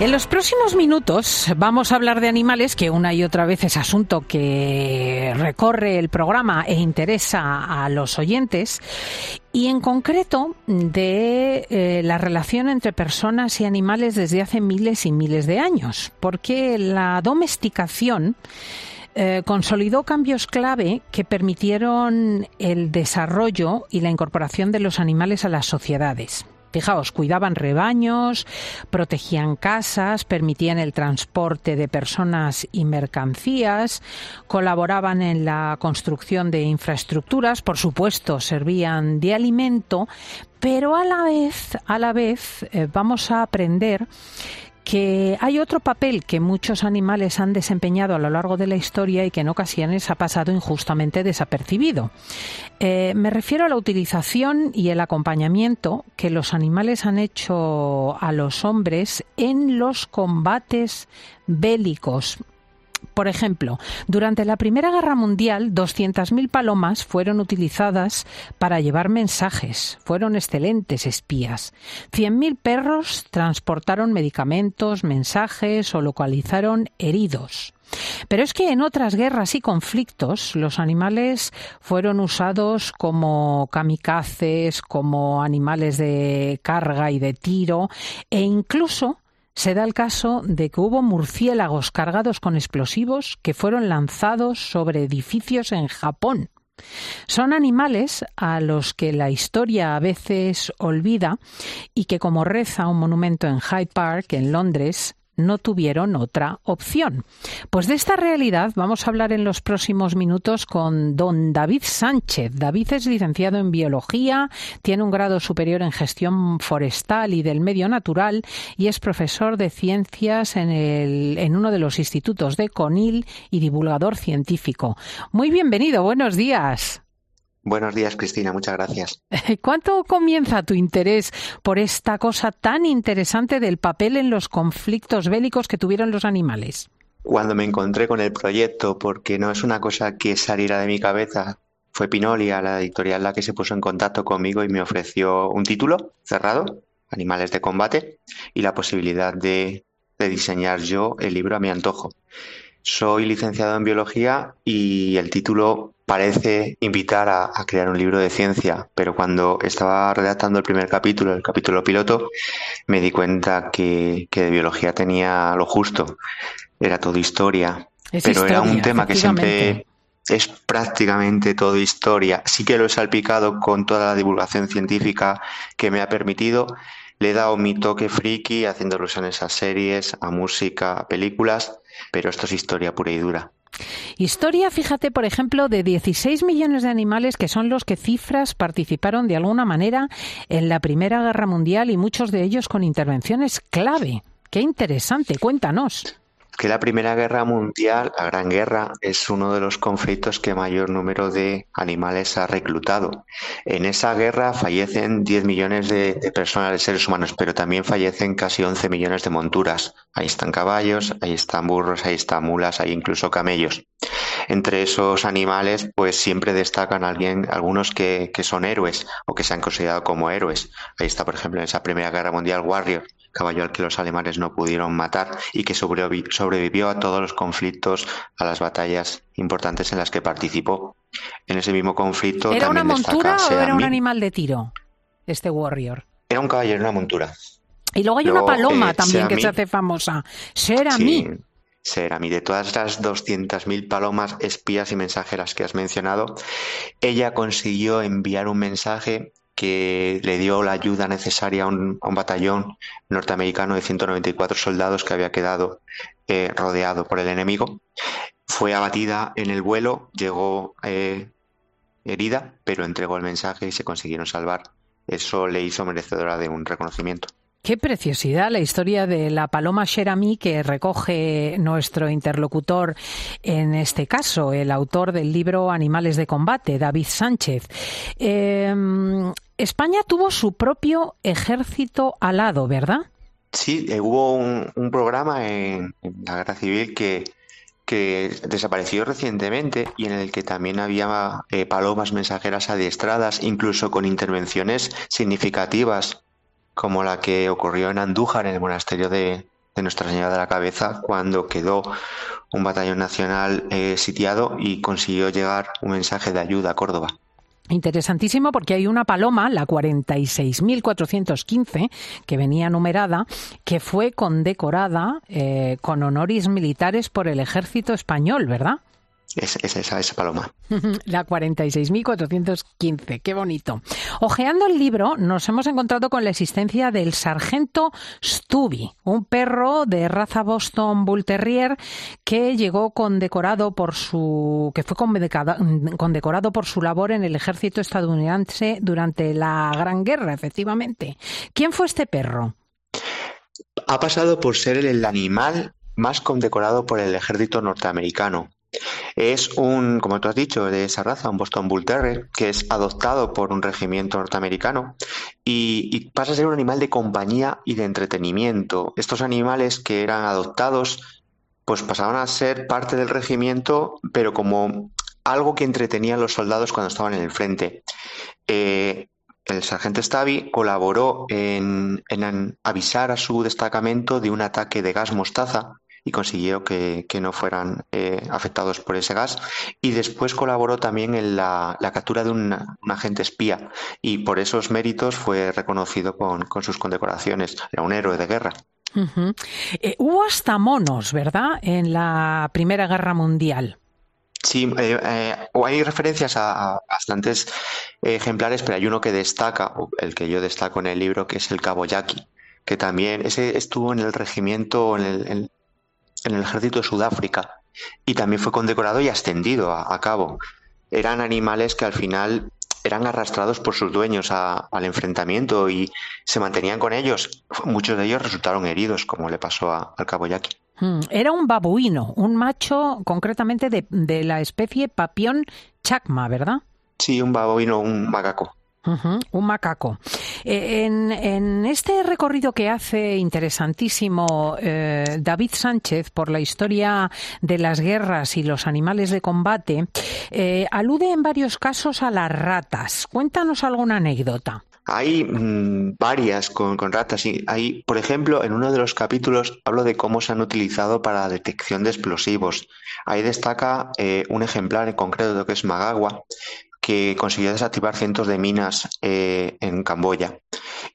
En los próximos minutos vamos a hablar de animales, que una y otra vez es asunto que recorre el programa e interesa a los oyentes, y en concreto de eh, la relación entre personas y animales desde hace miles y miles de años, porque la domesticación eh, consolidó cambios clave que permitieron el desarrollo y la incorporación de los animales a las sociedades. Fijaos, cuidaban rebaños, protegían casas, permitían el transporte de personas y mercancías, colaboraban en la construcción de infraestructuras, por supuesto, servían de alimento, pero a la vez, a la vez eh, vamos a aprender que hay otro papel que muchos animales han desempeñado a lo largo de la historia y que en ocasiones ha pasado injustamente desapercibido. Eh, me refiero a la utilización y el acompañamiento que los animales han hecho a los hombres en los combates bélicos por ejemplo, durante la Primera Guerra Mundial, 200.000 palomas fueron utilizadas para llevar mensajes. Fueron excelentes espías. 100.000 perros transportaron medicamentos, mensajes o localizaron heridos. Pero es que en otras guerras y conflictos los animales fueron usados como kamikazes, como animales de carga y de tiro e incluso se da el caso de que hubo murciélagos cargados con explosivos que fueron lanzados sobre edificios en Japón. Son animales a los que la historia a veces olvida y que, como reza un monumento en Hyde Park, en Londres, no tuvieron otra opción. Pues de esta realidad vamos a hablar en los próximos minutos con don David Sánchez. David es licenciado en biología, tiene un grado superior en gestión forestal y del medio natural y es profesor de ciencias en, uno de los institutos de CONIL y divulgador científico. Muy bienvenido, buenos días. Buenos días, Cristina, muchas gracias. ¿Cuánto comienza tu interés por esta cosa tan interesante del papel en los conflictos bélicos que tuvieron los animales? Cuando me encontré con el proyecto, porque no es una cosa que saliera de mi cabeza, fue Pinolia, la editorial, la que se puso en contacto conmigo y me ofreció un título cerrado, Animales de Combate, y la posibilidad de, de diseñar yo el libro a mi antojo. Soy licenciado en biología y el título parece invitar a, crear un libro de ciencia, pero cuando estaba redactando el primer capítulo, el capítulo piloto, me di cuenta que, de biología tenía lo justo. Era todo historia, pero era un tema que siempre es prácticamente todo historia. Sí que lo he salpicado con toda la divulgación científica que me ha permitido. Le he dado mi toque friki haciéndolo en esas series, a música, a películas, pero esto es historia pura y dura. Historia, fíjate, por ejemplo, de 16 millones de animales que son los que cifras participaron de alguna manera en la Primera Guerra Mundial y muchos de ellos con intervenciones clave. Qué interesante, cuéntanos que la Primera Guerra Mundial, la Gran Guerra, es uno de los conflictos que mayor número de animales ha reclutado. En esa guerra fallecen 10 millones de, personas, de seres humanos, pero también fallecen casi 11 millones de monturas. Ahí están caballos, ahí están burros, ahí están mulas, hay incluso camellos. Entre esos animales, pues siempre destacan alguien, algunos que, que son héroes o que se han considerado como héroes. Ahí está, por ejemplo, en esa Primera Guerra Mundial Warrior, caballo al que los alemanes no pudieron matar y que sobrevivió a todos los conflictos, a las batallas importantes en las que participó. En ese mismo conflicto. ¿Era una montura o era un animal de tiro, este warrior? Era un caballero, una montura. Y luego hay una paloma eh, también que se hace famosa. Serami. Sí, Serami. De todas las 200.000 palomas espías y mensajeras que has mencionado, ella consiguió enviar un mensaje que le dio la ayuda necesaria a un, batallón norteamericano de 194 soldados que había quedado eh, rodeado por el enemigo. Fue abatida en el vuelo, llegó eh, herida, pero entregó el mensaje y se consiguieron salvar. Eso le hizo merecedora de un reconocimiento. Qué preciosidad la historia de la paloma Sherami que recoge nuestro interlocutor en este caso, el autor del libro Animales de Combate, David Sánchez. Em, España tuvo su propio ejército alado, ¿verdad? Sí, eh, hubo un, programa en, la Guerra Civil que, desapareció recientemente y en el que también había eh, palomas mensajeras adiestradas, incluso con intervenciones significativas como la que ocurrió en Andújar, en el monasterio de, de Nuestra Señora de la Cabeza cuando quedó un batallón nacional eh, sitiado y consiguió llegar un mensaje de ayuda a Córdoba. Interesantísimo porque hay una paloma, la 46.415, que venía numerada, que fue condecorada eh, con honoris militares por el ejército español, ¿verdad? Es, esa, esa paloma. La 46.415, qué bonito. Ojeando el libro, nos hemos encontrado con la existencia del sargento Stubby, un perro de raza Boston Bull Terrier que llegó condecorado por su que fue condecorado por su labor en el ejército estadounidense durante la Gran Guerra, efectivamente. ¿Quién fue este perro? Ha pasado por ser el animal más condecorado por el ejército norteamericano. Es un, como tú has dicho, de esa raza, un Boston Bull Terrier, que es adoptado por un regimiento norteamericano y, pasa a ser un animal de compañía y de entretenimiento. Estos animales que eran adoptados, pues pasaban a ser parte del regimiento, pero como algo que entretenían los soldados cuando estaban en el frente. Eh, el sargento Stavi colaboró en, avisar a su destacamento de un ataque de gas mostaza y consiguió que, no fueran eh, afectados por ese gas. Y después colaboró también en la, captura de un, agente espía y por esos méritos fue reconocido con, sus condecoraciones. Era un héroe de guerra. Eh, hubo hasta monos, ¿verdad?, en la Primera Guerra Mundial. Sí, eh, hay referencias a, bastantes ejemplares, pero hay uno que destaca, el que yo destaco en el libro, que es el cabo Yaqui, que también ese estuvo en el regimiento, en el, en el ejército de Sudáfrica y también fue condecorado y ascendido a, cabo. Eran animales que al final eran arrastrados por sus dueños al enfrentamiento y se mantenían con ellos. Muchos de ellos resultaron heridos, como le pasó al cabo Yaqui. Hmm, era un babuino, un macho concretamente de, de la especie Papión chacma, ¿verdad? Sí, un babuino, un macaco un macaco. Eh, en, este recorrido que hace interesantísimo eh, David Sánchez por la historia de las guerras y los animales de combate, eh, alude en varios casos a las ratas. Cuéntanos alguna anécdota. Hay mm, varias con, ratas. hay, por ejemplo, en uno de los capítulos hablo de cómo se han utilizado para la detección de explosivos. Ahí destaca un ejemplar en concreto que es Magagua, que consiguió desactivar cientos de minas eh, en Camboya.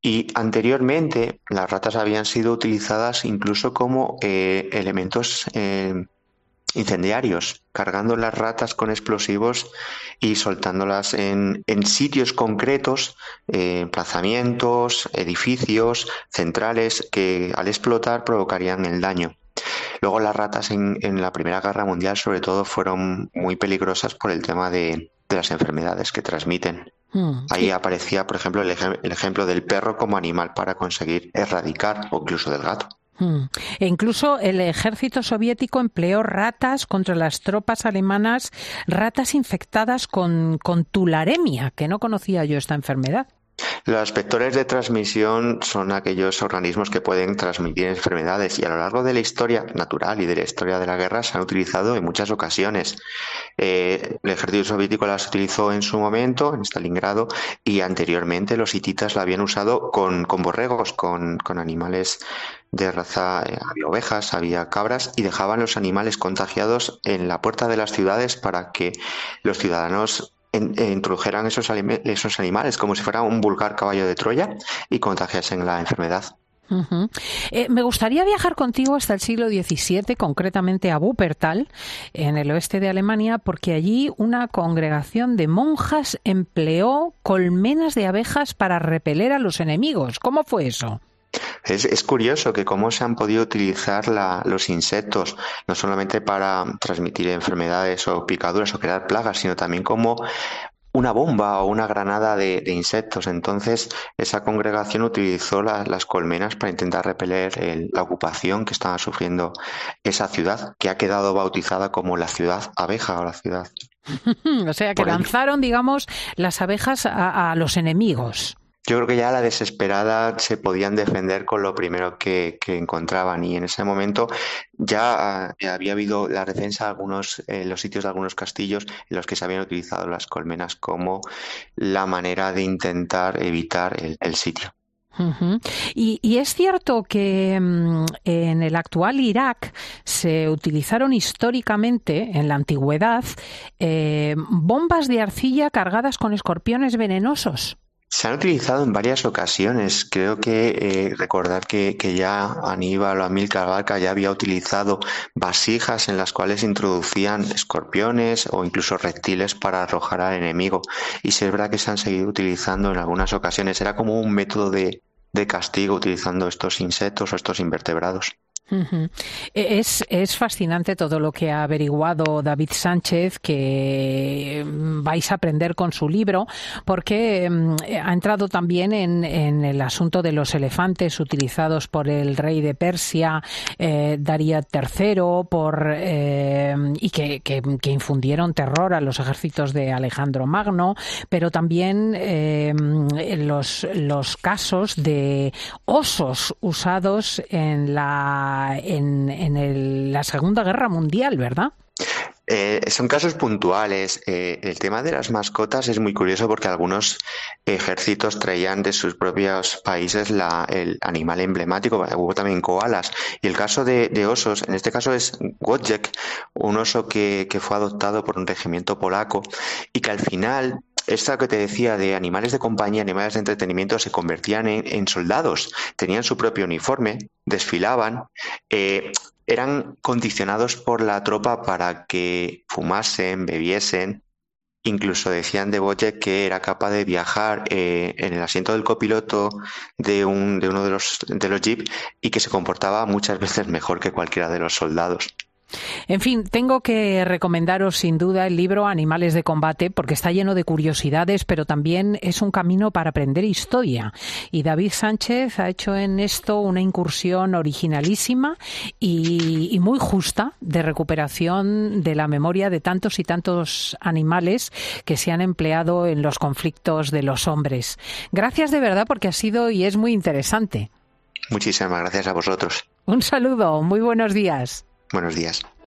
Y anteriormente las ratas habían sido utilizadas incluso como eh, elementos eh, incendiarios, cargando las ratas con explosivos y soltándolas en, sitios concretos, emplazamientos, edificios, centrales, que al explotar provocarían el daño. Luego las ratas en, en la Primera Guerra Mundial sobre todo fueron muy peligrosas por el tema de, de las enfermedades que transmiten. Hmm. Ahí aparecía, por ejemplo, el, ejemplo del perro como animal para conseguir erradicar, o incluso del gato. Hmm. E incluso el ejército soviético empleó ratas contra las tropas alemanas, ratas infectadas con, con tularemia, que no conocía yo esta enfermedad. Los vectores de transmisión son aquellos organismos que pueden transmitir enfermedades y a lo largo de la historia natural y de la historia de la guerra se han utilizado en muchas ocasiones. Eh, el ejército soviético las utilizó en su momento, en Stalingrado, y anteriormente los hititas la habían usado con, borregos, con, animales de raza, eh, había ovejas, había cabras y dejaban los animales contagiados en la puerta de las ciudades para que los ciudadanos eh, introdujeran esos, esos animales como si fuera un vulgar caballo de Troya y contagiasen la enfermedad. Eh, me gustaría viajar contigo hasta el siglo XVII, concretamente a Wuppertal, en el oeste de Alemania, porque allí una congregación de monjas empleó colmenas de abejas para repeler a los enemigos. ¿Cómo fue eso? Es, curioso que cómo se han podido utilizar los insectos, no solamente para transmitir enfermedades o picaduras o crear plagas, sino también como una bomba o una granada de, insectos. Entonces, esa congregación utilizó las colmenas para intentar repeler la ocupación que estaba sufriendo esa ciudad, que ha quedado bautizada como la ciudad abeja o la ciudad. o sea, que lanzaron, digamos, las abejas a los enemigos. Yo creo que ya a la desesperada se podían defender con lo primero que, encontraban y en ese momento ya eh, había habido la defensa de algunos, eh, los sitios de algunos castillos en los que se habían utilizado las colmenas como la manera de intentar evitar el, sitio. y, es cierto que mm, en el actual Irak se utilizaron históricamente, en la antigüedad, eh, bombas de arcilla cargadas con escorpiones venenosos. Se han utilizado en varias ocasiones. Creo que eh, recordar que, ya Aníbal o Amílcar Barca ya había utilizado vasijas en las cuales introducían escorpiones o incluso reptiles para arrojar al enemigo. Y si es verdad que se han seguido utilizando en algunas ocasiones. Era como un método de castigo utilizando estos insectos o estos invertebrados. E-, es, es, fascinante todo lo que ha averiguado David Sánchez, que mm, vais a aprender con su libro, porque mm, ha entrado también en, el asunto de los elefantes utilizados por el rey de Persia, eh, Darío III, por, eh, y que, que, infundieron terror a los ejércitos de Alejandro Magno, pero también eh, los, los casos de osos usados en la en, la Segunda Guerra Mundial, ¿verdad? Eh, son casos puntuales. Eh, el tema de las mascotas es muy curioso porque algunos ejércitos traían de sus propios países el animal emblemático, hubo también koalas. Y el caso de, osos, en este caso es Wojciech, un oso que, fue adoptado por un regimiento polaco y que al final esta que te decía de animales de compañía, animales de entretenimiento, se convertían en, soldados, tenían su propio uniforme, desfilaban, eh, eran condicionados por la tropa para que fumasen, bebiesen, incluso decían de Boye que era capaz de viajar eh, en el asiento del copiloto de, un, de uno de los, de los jeep y que se comportaba muchas veces mejor que cualquiera de los soldados. En fin, tengo que recomendaros sin duda el libro Animales de Combate porque está lleno de curiosidades, pero también es un camino para aprender historia. Y David Sánchez ha hecho en esto una incursión originalísima y, muy justa de recuperación de la memoria de tantos y tantos animales que se han empleado en los conflictos de los hombres. Gracias de verdad porque ha sido y es muy interesante. Muchísimas gracias a vosotros. Un saludo, muy buenos días. Buenos días.